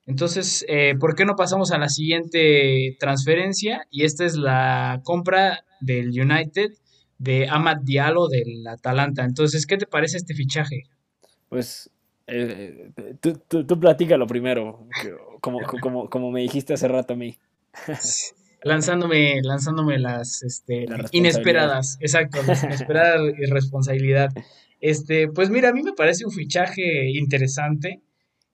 Entonces, eh, ¿por qué no pasamos a la siguiente transferencia? Y esta es la compra del United de Amad Diallo del Atalanta. Entonces, ¿qué te parece este fichaje? Pues eh, tú, tú, platícalo primero, como, como, como, me dijiste hace rato a mí. [LAUGHS] lanzándome, lanzándome las, este, inesperadas, exacto, la inesperada responsabilidad. Este, pues mira, a mí me parece un fichaje interesante.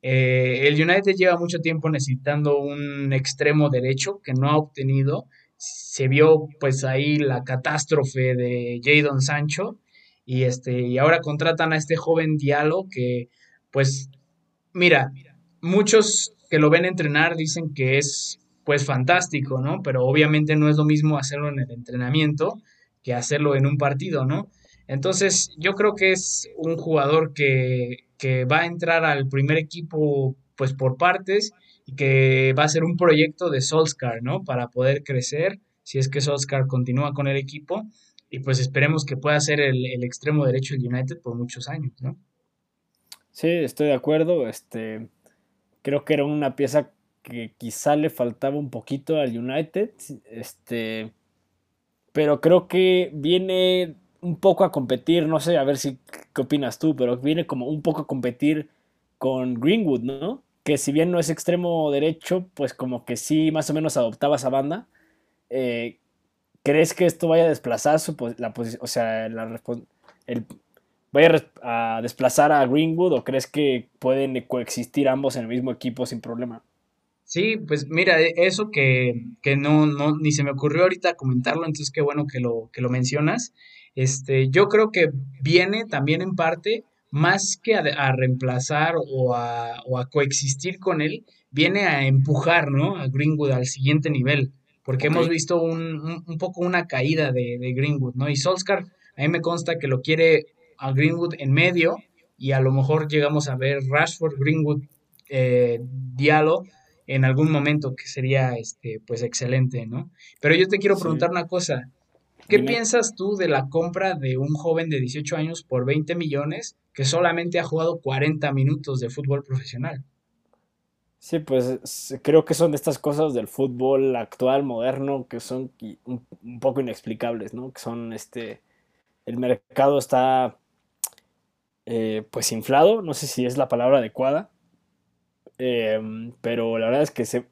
Eh, el United lleva mucho tiempo necesitando un extremo derecho que no ha obtenido. Se vio pues ahí la catástrofe de Jadon Sancho y este y ahora contratan a este joven Diallo que pues mira, muchos que lo ven entrenar dicen que es pues fantástico, ¿no? Pero obviamente no es lo mismo hacerlo en el entrenamiento que hacerlo en un partido, ¿no? Entonces, yo creo que es un jugador que, que va a entrar al primer equipo pues por partes y que va a ser un proyecto de Solskjaer, ¿no? Para poder crecer, si es que Solskjaer continúa con el equipo y pues esperemos que pueda ser el, el extremo derecho del United por muchos años, ¿no? Sí, estoy de acuerdo. Este, creo que era una pieza que quizá le faltaba un poquito al United. Este, pero creo que viene un poco a competir, no sé, a ver si qué opinas tú, pero viene como un poco a competir con Greenwood, ¿no? Que si bien no es extremo derecho, pues como que sí más o menos adoptaba esa banda. Eh, ¿Crees que esto vaya a desplazar su, la posición, o sea, la, el, vaya a desplazar a Greenwood o crees que pueden coexistir ambos en el mismo equipo sin problema? Sí, pues mira, e, eso que, que no, no, ni se me ocurrió ahorita comentarlo, entonces qué bueno que lo, que lo mencionas. Este, yo creo que viene también en parte, más que a, reemplazar o a, o a, coexistir con él, viene a empujar, ¿no? A Greenwood al siguiente nivel, porque hemos visto un, un, poco una caída de, de Greenwood, ¿no? Y Solskjaer, a mí me consta que lo quiere a Greenwood en medio y a lo mejor llegamos a ver Rashford, Greenwood, eh, Diallo en algún momento que sería este pues excelente, ¿no? Pero yo te quiero preguntar una cosa. ¿Qué piensas tú de la compra de un joven de 18 años por 20 millones que solamente ha jugado 40 minutos de fútbol profesional? Sí, pues creo que son de estas cosas del fútbol actual, moderno, que son un, poco inexplicables, ¿no? Que son, este, el mercado está eh, pues inflado, no sé si es la palabra adecuada, em, pero la verdad es que se,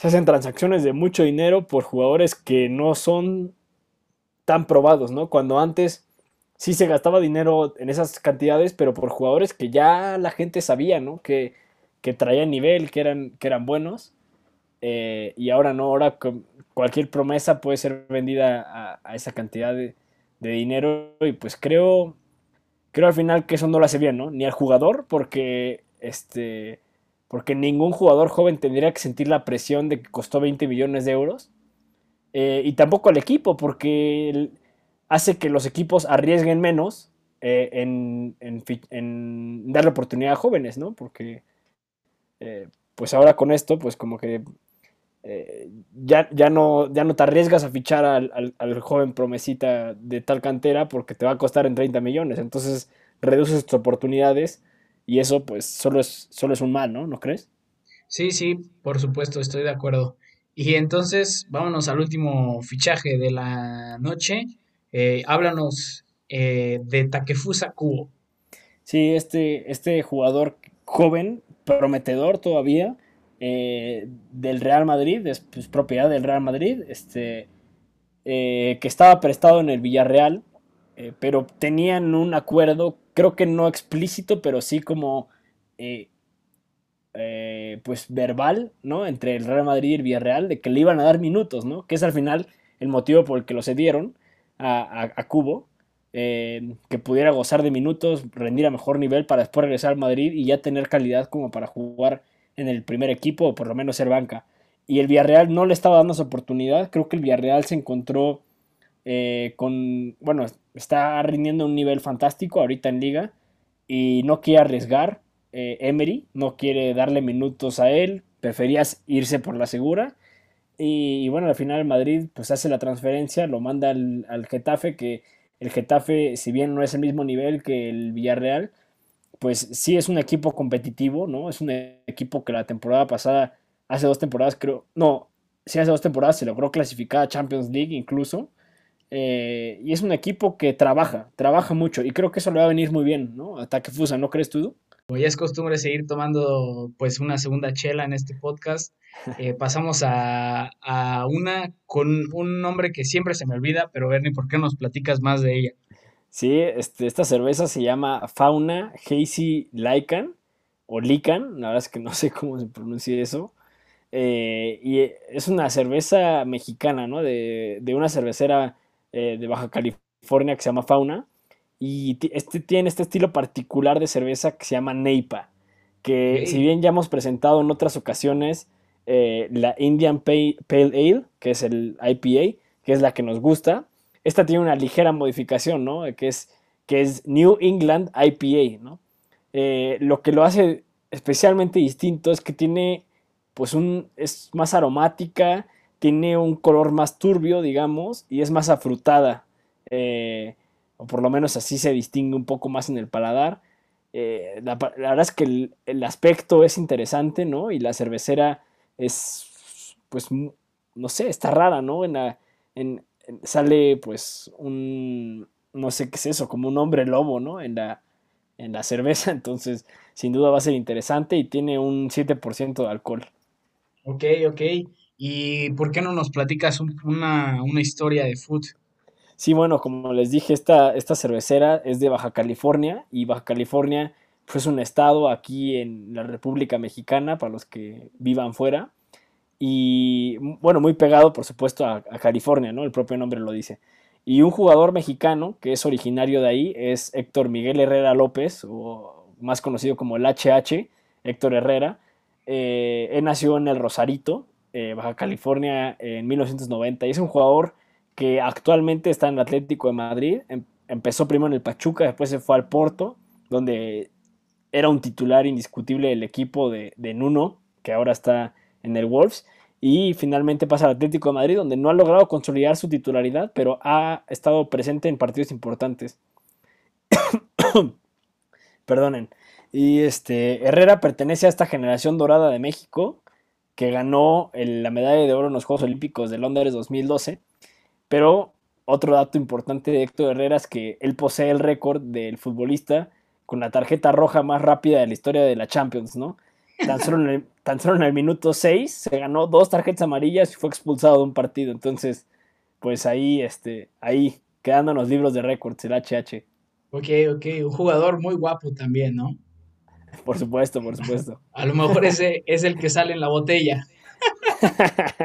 hacen transacciones de mucho dinero por jugadores que no son tan probados, ¿no? Cuando antes sí se gastaba dinero en esas cantidades, pero por jugadores que ya la gente sabía, ¿no? Que, que traían nivel, que eran, que eran buenos. Eh, y ahora no, ahora cualquier promesa puede ser vendida a, esa cantidad de, de, dinero. Y pues creo, creo al final que eso no lo hace bien, ¿no? Ni al jugador, porque este. Porque ningún jugador joven tendría que sentir la presión de que costó 20 millones de euros. Eh, y tampoco al equipo, porque hace que los equipos arriesguen menos eh, en, en, darle oportunidad a jóvenes, ¿no? Porque, eh, pues ahora con esto, pues como que ya, ya, no, ya no te arriesgas a fichar al, joven promesita de tal cantera porque te va a costar en 30 millones. Entonces reduces tus oportunidades y eso pues solo es, solo es un mal, ¿no? ¿No crees? Sí, sí, por supuesto, estoy de acuerdo. Y entonces vámonos al último fichaje de la noche. Eh, háblanos eh, de Takefusa Kubo. Sí, este, este jugador joven, prometedor todavía, eh, del Real Madrid, es pues, propiedad del Real Madrid, este, que estaba prestado en el Villarreal, pero tenían un acuerdo, creo que no explícito, pero sí como pues verbal, ¿no? Entre el Real Madrid y el Villarreal, de que le iban a dar minutos, ¿no? Que es al final el motivo por el que lo cedieron a, Cubo, que pudiera gozar de minutos, rendir a mejor nivel para después regresar al Madrid y ya tener calidad como para jugar en el primer equipo o por lo menos ser banca. Y el Villarreal no le estaba dando esa oportunidad. Creo que el Villarreal se encontró eh, con, bueno, está rindiendo un nivel fantástico ahorita en liga y no quiere arriesgar. Eh, Emery no quiere darle minutos a él, prefería irse por la segura. Y, bueno, al final Madrid pues hace la transferencia, lo manda al, al Getafe, que el Getafe, si bien no es el mismo nivel que el Villarreal, pues sí es un equipo competitivo, ¿no? Es un equipo que la temporada pasada, hace dos temporadas creo, no, sí hace dos temporadas se logró clasificar a Champions League incluso. Eh, y es un equipo que trabaja, trabaja mucho y creo que eso le va a venir muy bien, ¿no? Ataque Fusa, ¿no crees tú? Como ya es costumbre seguir tomando pues una segunda chela en este podcast, [LAUGHS] eh, pasamos a, a, una con un nombre que siempre se me olvida, pero Bernie, ¿por qué nos platicas más de ella? Sí, este, esta cerveza se llama Fauna Hazy Lycan o Lican, la verdad es que no sé cómo se pronuncia eso. Eh, y es una cerveza mexicana, ¿no? De, una cervecera eh, de Baja California que se llama Fauna. Y este, tiene este estilo particular de cerveza que se llama Neipa. Que si bien ya hemos presentado en otras ocasiones eh, la Indian Pale Ale, que es el IPA, que es la que nos gusta, esta tiene una ligera modificación, ¿no? Que es que es New England IPA, ¿no? Eh, lo que lo hace especialmente distinto es que tiene, pues, un, es más aromática, tiene un color más turbio, digamos, y es más afrutada, eh, o por lo menos así se distingue un poco más en el paladar. Eh, la, verdad es que el, aspecto es interesante, ¿no? Y la cervecera es, pues, no sé, está rara, ¿no? En la, en, sale, pues, un, no sé qué es eso, como un hombre lobo, ¿no? En la, en la cerveza, [LAUGHS] entonces sin duda va a ser interesante y tiene un 7% de alcohol. Ok, ok. ¿Y por qué no nos platicas una, una, historia de food? Sí, bueno, como les dije, esta, esta cervecera es de Baja California y Baja California pues, es un estado aquí en la República Mexicana para los que vivan fuera y bueno, muy pegado por supuesto a, California, ¿no? El propio nombre lo dice. Y un jugador mexicano que es originario de ahí es Héctor Miguel Herrera López, o más conocido como el HH, Héctor Herrera. Eh, él nació en el Rosarito, eh, Baja California, en 1990. Y es un jugador que actualmente está en el Atlético de Madrid. Em, empezó primero en el Pachuca, después se fue al Porto, donde era un titular indiscutible del equipo de, Nuno, que ahora está en el Wolves y finalmente pasa al Atlético de Madrid, donde no ha logrado consolidar su titularidad, pero ha estado presente en partidos importantes. [COUGHS] Perdonen. Y este Herrera pertenece a esta generación dorada de México que ganó la medalla de oro en los Juegos Olímpicos de Londres 2012. Pero otro dato importante de Héctor Herrera es que él posee el récord del futbolista con la tarjeta roja más rápida de la historia de la Champions, ¿no? Tan solo en el, [LAUGHS] tan solo en el minuto 6 se ganó dos tarjetas amarillas y fue expulsado de un partido. Entonces, pues ahí, este, ahí, quedando en los libros de récords, el HH. Ok, ok, un jugador muy guapo también, ¿no? Por supuesto, por supuesto. [LAUGHS] A lo mejor ese es el que sale en la botella. [LAUGHS]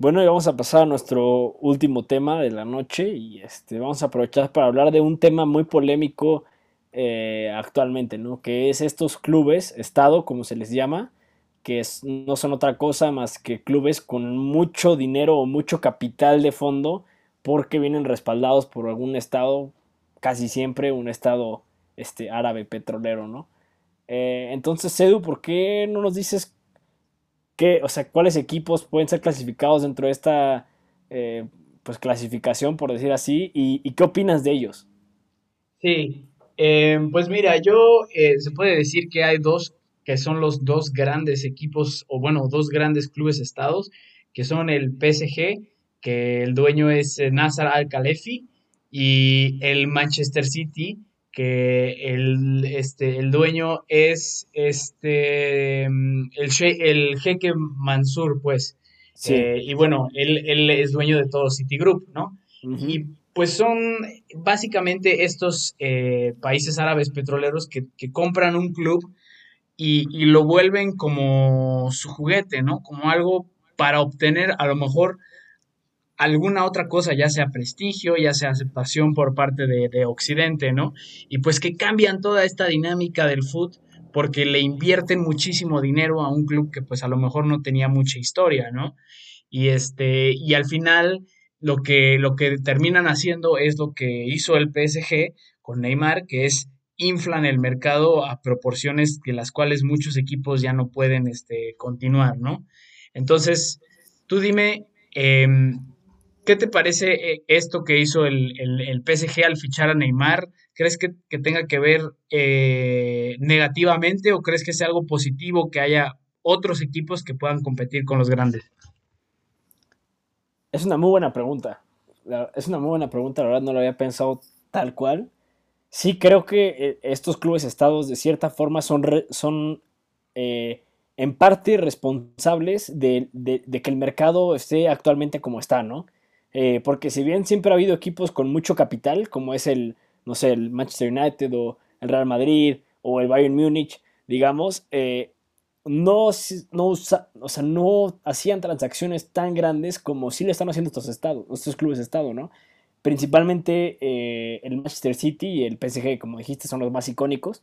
Bueno, y vamos a pasar a nuestro último tema de la noche y este, vamos a aprovechar para hablar de un tema muy polémico eh, actualmente, ¿no? Que es estos clubes, Estado, como se les llama, que no son otra cosa más que clubes con mucho dinero o mucho capital de fondo porque vienen respaldados por algún Estado, casi siempre un Estado este, árabe petrolero, ¿no? Eh, entonces, Edu, ¿por qué no nos dices o sea, cuáles equipos pueden ser clasificados dentro de esta eh, pues, clasificación, por decir así, y, qué opinas de ellos. Sí, em, pues mira, yo eh, se puede decir que hay dos que son los dos grandes equipos, o bueno, dos grandes clubes estados, que son el PSG, que el dueño es eh, Nasser Al-Khalefi, y el Manchester City, que el, este, el dueño es este, mm, el, el jeque Mansur, pues. Eh, y bueno, él, él, es dueño de todo Citigroup, ¿no? Y pues son básicamente estos eh, países árabes petroleros que, que compran un club y, y, lo vuelven como su juguete, ¿no? Como algo para obtener a lo mejor alguna otra cosa, ya sea prestigio, ya sea aceptación por parte de, Occidente, ¿no? Y pues que cambian toda esta dinámica del foot porque le invierten muchísimo dinero a un club que pues a lo mejor no tenía mucha historia, ¿no? Y este, y al final lo que, lo que terminan haciendo es lo que hizo el PSG con Neymar, que es inflan el mercado a proporciones que las cuales muchos equipos ya no pueden este, continuar, ¿no? Entonces, tú dime, em, ¿Qué te parece eh, esto que hizo el, PSG al fichar a Neymar? ¿Crees que, tenga que ver eh, negativamente o crees que sea algo positivo que haya otros equipos que puedan competir con los grandes? Es una muy buena pregunta. Es una muy buena pregunta, la verdad no lo había pensado tal cual. Sí creo que eh, estos clubes estados de cierta forma son, son en parte responsables de, de, que el mercado esté actualmente como está, ¿no? Eh, porque si bien siempre ha habido equipos con mucho capital, como es el, no sé, el Manchester United o el Real Madrid o el Bayern Múnich, digamos, eh, no, no, o sea, no hacían transacciones tan grandes como sí le están haciendo estos, estados, estos clubes de estado, ¿no? Principalmente eh, el Manchester City y el PSG, como dijiste, son los más icónicos.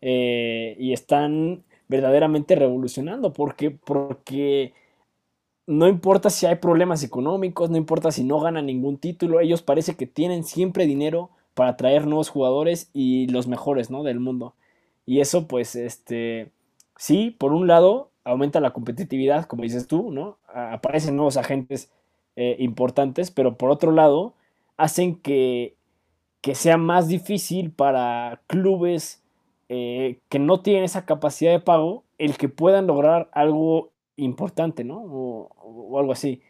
y están verdaderamente revolucionando, porque, porque no importa si hay problemas económicos, no importa si no ganan ningún título, ellos parece que tienen siempre dinero para traer nuevos jugadores y los mejores, ¿no? Del mundo. Y eso, pues, este, sí, por un lado, aumenta la competitividad, como dices tú, ¿no? Aparecen nuevos agentes eh, importantes, pero por otro lado, hacen que, que sea más difícil para clubes eh, que no tienen esa capacidad de pago el que puedan lograr algo importante, ¿no? O, algo así.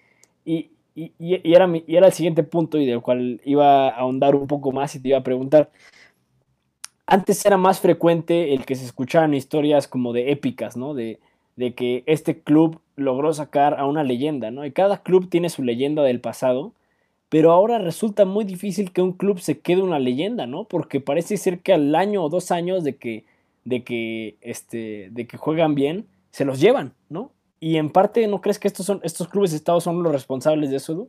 Y, era y era el siguiente punto y del cual iba a ahondar un poco más y te iba a preguntar. Antes era más frecuente el que se escucharan historias como de épicas, ¿no? De, de que este club logró sacar a una leyenda, ¿no? Y cada club tiene su leyenda del pasado, pero ahora resulta muy difícil que un club se quede una leyenda, ¿no? Porque parece ser que al año o dos años de que, de que, este, de que juegan bien, se los llevan, ¿no? Y en parte, ¿no crees que estos, son, estos clubes de Estado son los responsables de eso,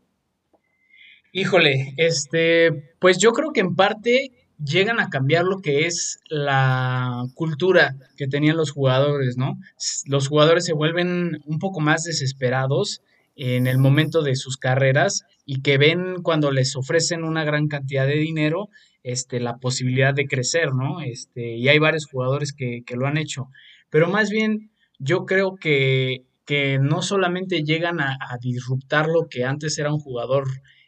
Híjole, este, pues yo creo que en parte llegan a cambiar lo que es la cultura que tenían los jugadores, ¿no? Los jugadores se vuelven un poco más desesperados en el momento de sus carreras y que ven cuando les ofrecen una gran cantidad de dinero, este, la posibilidad de crecer, ¿no? Este, y hay varios jugadores que, que lo han hecho. Pero más bien, yo creo que, que no solamente llegan a, a, disruptar lo que antes era un jugador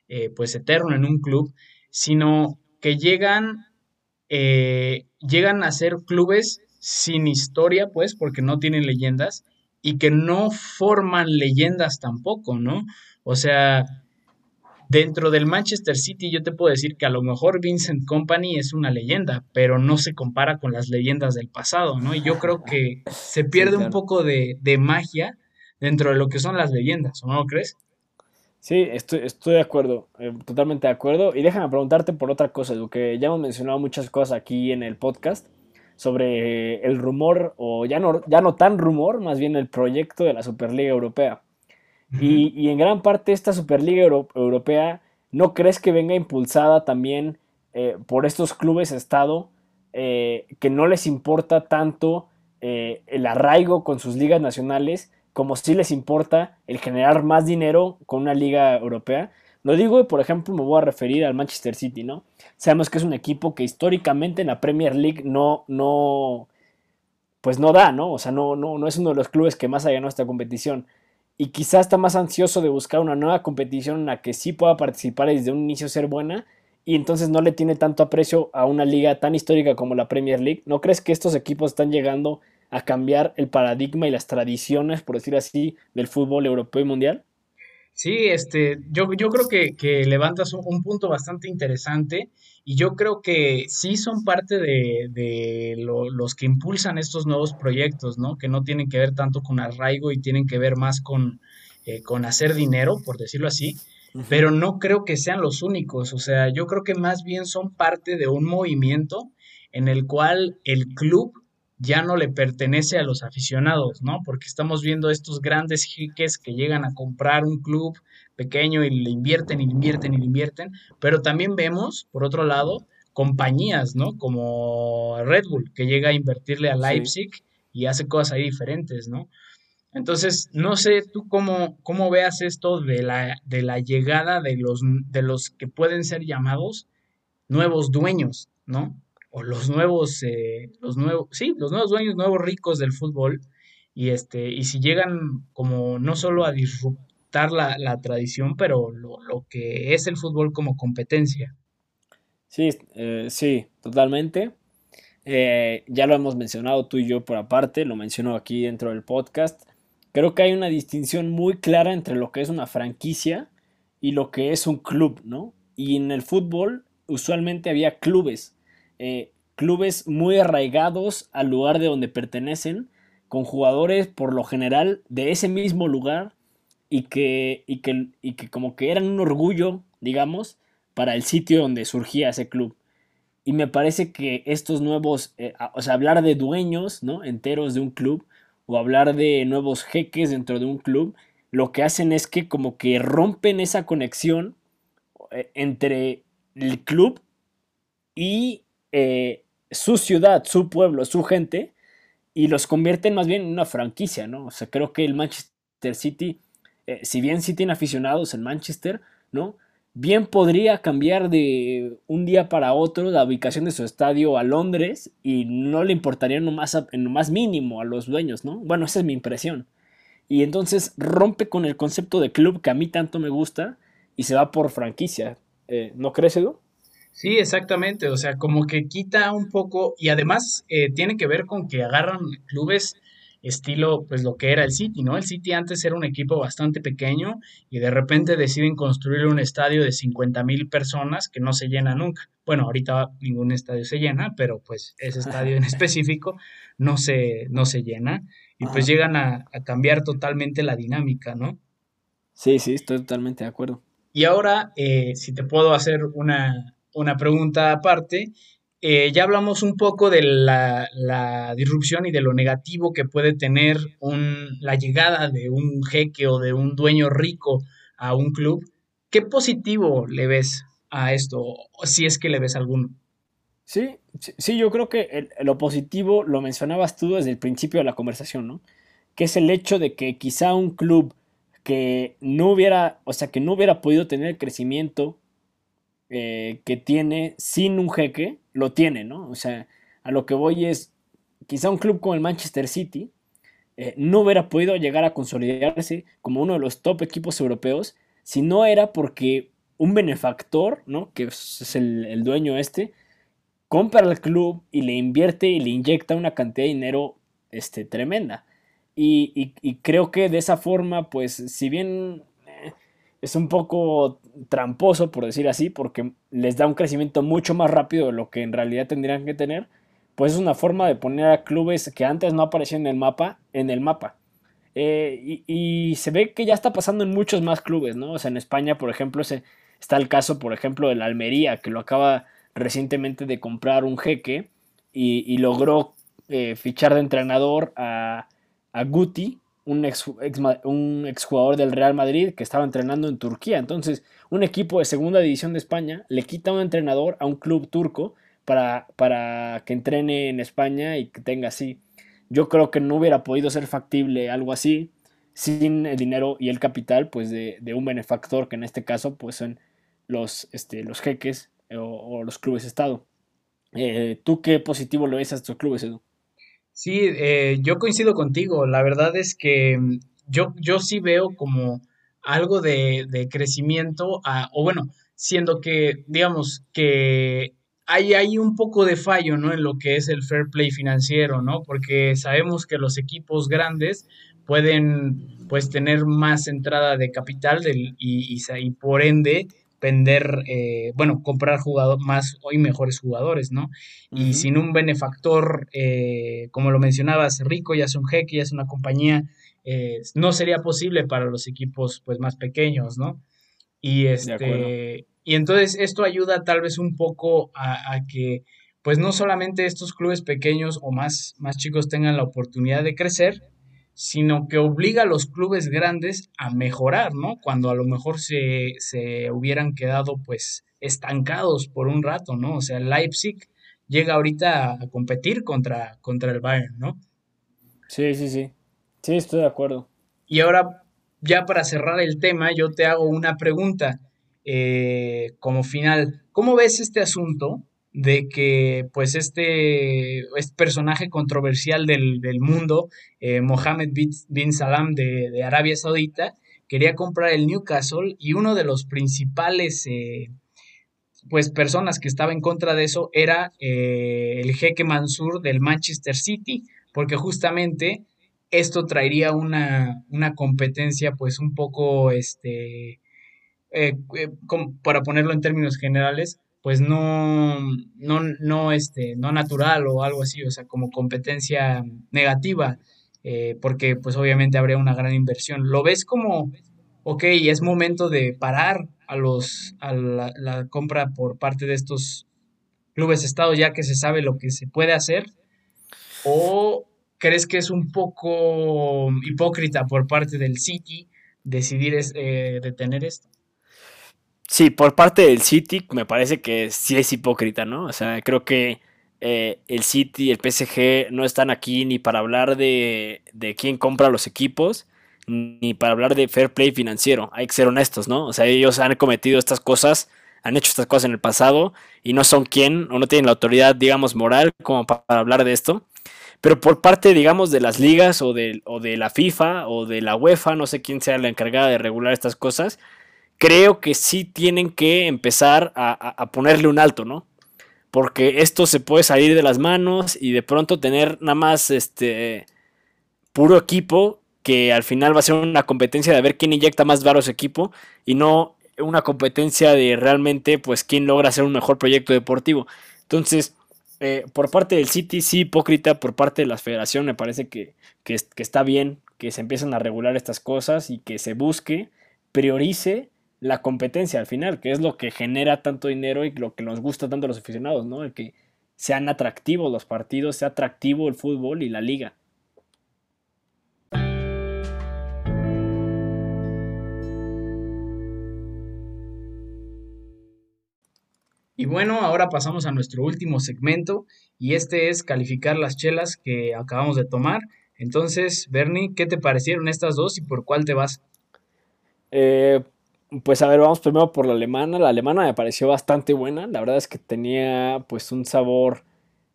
eh, pues eterno en un club, sino que llegan, eh, llegan a ser clubes sin historia, pues, porque no tienen leyendas, y que no forman leyendas tampoco, ¿no? O sea, dentro del Manchester City yo te puedo decir que a lo mejor Vincent Company es una leyenda, pero no se compara con las leyendas del pasado, ¿no? Y yo creo que se pierde un poco de, de magia dentro de lo que son las leyendas, ¿o no lo crees? Sí, estoy, estoy de acuerdo, eh, totalmente de acuerdo. Y déjame preguntarte por otra cosa, que ya hemos mencionado muchas cosas aquí en el podcast sobre el rumor, o ya no, ya no tan rumor, más bien el proyecto de la Superliga Europea. y, en gran parte esta Superliga Europea, ¿no crees que venga impulsada también eh, por estos clubes Estado eh, que no les importa tanto el arraigo con sus ligas nacionales como si les importa el generar más dinero con una liga europea. Lo digo, por ejemplo, me voy a referir al Manchester City, ¿no? Sabemos que es un equipo que históricamente en la Premier League no, no, pues no da, ¿no? O sea, no, no, no es uno de los clubes que más ha ganado esta competición. Y quizás está más ansioso de buscar una nueva competición en la que sí pueda participar y desde un inicio ser buena. Y entonces no le tiene tanto aprecio a una liga tan histórica como la Premier League. ¿No crees que estos equipos están llegando a cambiar el paradigma y las tradiciones, por decir así, del fútbol europeo y mundial? Sí, este, yo, yo creo que, levantas un, punto bastante interesante y yo creo que sí son parte de, los que impulsan estos nuevos proyectos, ¿no? Que no tienen que ver tanto con arraigo y tienen que ver más con, eh, con hacer dinero, por decirlo así, pero no creo que sean los únicos, o sea, yo creo que más bien son parte de un movimiento en el cual el club ya no le pertenece a los aficionados, ¿no? Porque estamos viendo estos grandes jiques que llegan a comprar un club pequeño y le invierten y le invierten y le invierten, pero también vemos, por otro lado, compañías, ¿no? Como Red Bull, que llega a invertirle a Leipzig y hace cosas ahí diferentes, ¿no? Entonces, no sé tú cómo, cómo veas esto de la, de la llegada de los, de los que pueden ser llamados nuevos dueños, ¿no? O los nuevos, eh, los nuevos, sí, los nuevos dueños, nuevos ricos del fútbol, y este, y si llegan como no solo a disruptar la, tradición, pero lo, que es el fútbol como competencia. Sí, eh, sí, totalmente. Eh, ya lo hemos mencionado tú y yo por aparte, lo menciono aquí dentro del podcast. Creo que hay una distinción muy clara entre lo que es una franquicia y lo que es un club, ¿no? Y en el fútbol usualmente había clubes eh, clubes muy arraigados al lugar de donde pertenecen, con jugadores por lo general de ese mismo lugar y que, y que, y que como que eran un orgullo, digamos, para el sitio donde surgía ese club. Y me parece que estos nuevos, eh, o sea, hablar de dueños, ¿no? Enteros de un club, o hablar de nuevos jeques dentro de un club, lo que hacen es que como que rompen esa conexión eh, entre el club y eh, su ciudad, su pueblo, su gente, y los convierten más bien en una franquicia, ¿no? O sea, creo que el Manchester City, eh, si bien sí tiene aficionados en Manchester, ¿no? Bien podría cambiar de un día para otro la ubicación de su estadio a Londres y no le importaría en lo más, mínimo a los dueños, ¿no? Bueno, esa es mi impresión. Y entonces rompe con el concepto de club que a mí tanto me gusta y se va por franquicia. Eh, ¿No crees, Edu? Sí, exactamente. O sea, como que quita un poco y además eh, tiene que ver con que agarran clubes estilo, pues lo que era el City, ¿no? El City antes era un equipo bastante pequeño y de repente deciden construir un estadio de 50 mil personas que no se llena nunca. Bueno, ahorita ningún estadio se llena, pero pues ese estadio en [LAUGHS] específico no se, no se llena y pues llegan a, cambiar totalmente la dinámica, ¿no? Sí, sí, estoy totalmente de acuerdo. Y ahora, eh, si te puedo hacer una, una pregunta aparte, eh, ya hablamos un poco de la, disrupción y de lo negativo que puede tener la llegada de un jeque o de un dueño rico a un club. ¿Qué positivo le ves a esto, si es que le ves alguno? Sí, sí, yo creo que lo positivo lo mencionabas tú desde el principio de la conversación, ¿no? Que es el hecho de que quizá un club que no hubiera, o sea, que no hubiera podido tener el crecimiento eh, que tiene sin un jeque, lo tiene, ¿no? O sea, a lo que voy es, quizá un club como el Manchester City eh, no hubiera podido llegar a consolidarse como uno de los top equipos europeos si no era porque un benefactor, ¿no? Que es el, dueño este, compra el club y le invierte y le inyecta una cantidad de dinero este, tremenda. Y, y creo que de esa forma, pues, si bien es un poco tramposo, por decir así, porque les da un crecimiento mucho más rápido de lo que en realidad tendrían que tener, pues es una forma de poner a clubes que antes no aparecían en el mapa, en el mapa. Eh, y, se ve que ya está pasando en muchos más clubes, ¿no? O sea, en España, por ejemplo, está el caso, por ejemplo, de la Almería, que lo acaba recientemente de comprar un jeque y, logró eh, fichar de entrenador a, a Guti, un, ex, un exjugador del Real Madrid que estaba entrenando en Turquía. Entonces, un equipo de segunda división de España le quita un entrenador a un club turco para, para que entrene en España y que tenga así. Yo creo que no hubiera podido ser factible algo así sin el dinero y el capital pues de, un benefactor que en este caso pues son los, este, los jeques o, los clubes Estado. Eh, ¿Tú qué positivo le ves a estos clubes, Edu? Sí, eh, yo coincido contigo. La verdad es que mm, yo, yo sí veo como algo de, crecimiento, o bueno, siendo que, digamos, que hay, hay un poco de fallo, ¿no? En lo que es el fair play financiero, ¿no? Porque sabemos que los equipos grandes pueden, pues, tener más entrada de capital del, y, y por ende vender, eh, bueno, comprar jugador, más y mejores jugadores, ¿no? Y sin un benefactor, eh, como lo mencionabas, rico, ya es un jeque, ya es una compañía, eh, no sería posible para los equipos pues más pequeños, ¿no? Y este, y entonces esto ayuda tal vez un poco a, a, que pues no solamente estos clubes pequeños o más, más chicos tengan la oportunidad de crecer, sino que obliga a los clubes grandes a mejorar, ¿no? Cuando a lo mejor se, se hubieran quedado pues estancados por un rato, ¿no? O sea, Leipzig llega ahorita a competir contra, contra el Bayern, ¿no? Sí, sí, sí. Sí, estoy de acuerdo. Y ahora, ya para cerrar el tema, yo te hago una pregunta eh, como final. ¿Cómo ves este asunto de que pues este, este personaje controversial del, mundo, eh, Mohammed bin Salam de, Arabia Saudita, quería comprar el Newcastle y uno de los principales eh, pues personas que estaba en contra de eso era eh, el jeque Mansur del Manchester City, porque justamente esto traería una, una competencia pues un poco, este, para ponerlo en términos generales, pues no, no, no, este, no natural o algo así, o sea, como competencia negativa, eh, porque pues obviamente habría una gran inversión. ¿Lo ves como, ok, es momento de parar a, los, a la, compra por parte de estos clubes estados ya que se sabe lo que se puede hacer? ¿O crees que es un poco hipócrita por parte del City decidir eh, detener esto? Sí, por parte del City me parece que sí es hipócrita, ¿no? O sea, creo que eh, el City, el PSG no están aquí ni para hablar de, de quién compra los equipos, ni para hablar de fair play financiero. Hay que ser honestos, ¿no? O sea, ellos han cometido estas cosas, han hecho estas cosas en el pasado y no son quien o no tienen la autoridad, digamos, moral como para hablar de esto. Pero por parte, digamos, de las ligas o de, o de la FIFA o de la UEFA, no sé quién sea la encargada de regular estas cosas, creo que sí tienen que empezar a, a ponerle un alto, ¿no? Porque esto se puede salir de las manos y de pronto tener nada más este puro equipo que al final va a ser una competencia de ver quién inyecta más varo a su equipo y no una competencia de realmente pues quién logra hacer un mejor proyecto deportivo. Entonces, eh, por parte del City, sí, hipócrita, por parte de la federación, me parece que, que, está bien que se empiecen a regular estas cosas y que se busque, priorice la competencia al final, que es lo que genera tanto dinero y lo que nos gusta tanto a los aficionados, ¿no? El que sean atractivos los partidos, sea atractivo el fútbol y la liga. Y bueno, ahora pasamos a nuestro último segmento y este es calificar las chelas que acabamos de tomar. Entonces, Bernie, ¿qué te parecieron estas dos y por cuál te vas? Eh, pues a ver, vamos primero por la alemana. La alemana me pareció bastante buena. La verdad es que tenía pues un sabor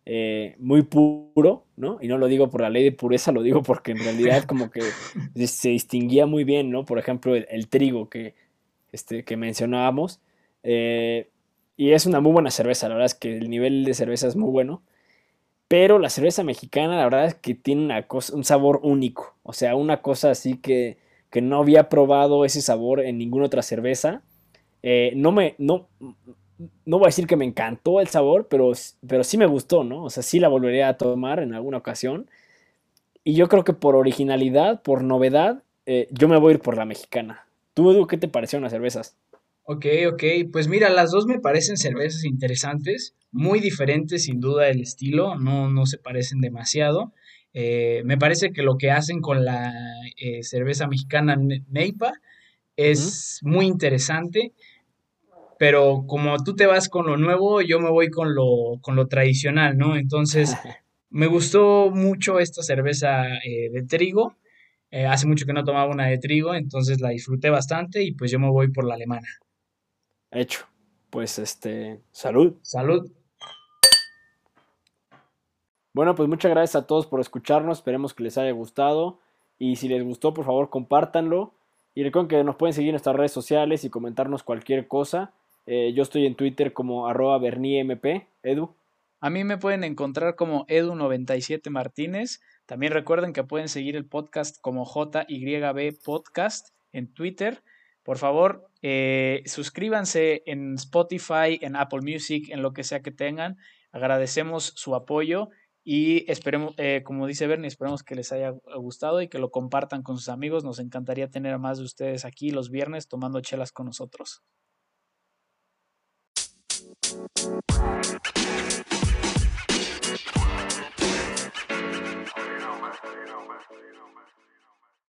eh, muy puro, ¿no? Y no lo digo por la ley de pureza, lo digo porque en realidad como que [LAUGHS] se distinguía muy bien, ¿no? Por ejemplo, el, trigo que, este, que mencionábamos. Eh, y es una muy buena cerveza, la verdad es que el nivel de cerveza es muy bueno. Pero la cerveza mexicana, la verdad es que tiene una cosa, un sabor único. O sea, una cosa así que, que no había probado ese sabor en ninguna otra cerveza. Eh, no me. No, no voy a decir que me encantó el sabor, pero, pero sí me gustó, ¿no? O sea, sí la volvería a tomar en alguna ocasión. Y yo creo que por originalidad, por novedad, eh, yo me voy a ir por la mexicana. ¿Tú, Edu, qué te parecieron las cervezas? Ok, ok, pues mira, las dos me parecen cervezas interesantes, muy diferentes sin duda el estilo, no, no se parecen demasiado. Eh, me parece que lo que hacen con la eh, cerveza mexicana Neipa es muy interesante, pero como tú te vas con lo nuevo, yo me voy con lo, con lo tradicional, ¿no? Entonces, [LAUGHS] me gustó mucho esta cerveza eh, de trigo. hace mucho que no tomaba una de trigo, entonces la disfruté bastante y pues yo me voy por la alemana. Hecho. Pues este, salud. Salud. Bueno, pues muchas gracias a todos por escucharnos. Esperemos que les haya gustado. Y si les gustó, por favor, compártanlo. Y recuerden que nos pueden seguir en nuestras redes sociales y comentarnos cualquier cosa. Eh, yo estoy en Twitter como arroba berniemp. Edu. A mí me pueden encontrar como Edu97 Martínez. También recuerden que pueden seguir el podcast como JYB Podcast en Twitter. Por favor, eh, suscríbanse en Spotify, en Apple Music, en lo que sea que tengan. Agradecemos su apoyo y esperemos, eh, como dice Bernie, esperemos que les haya gustado y que lo compartan con sus amigos. Nos encantaría tener a más de ustedes aquí los viernes tomando chelas con nosotros.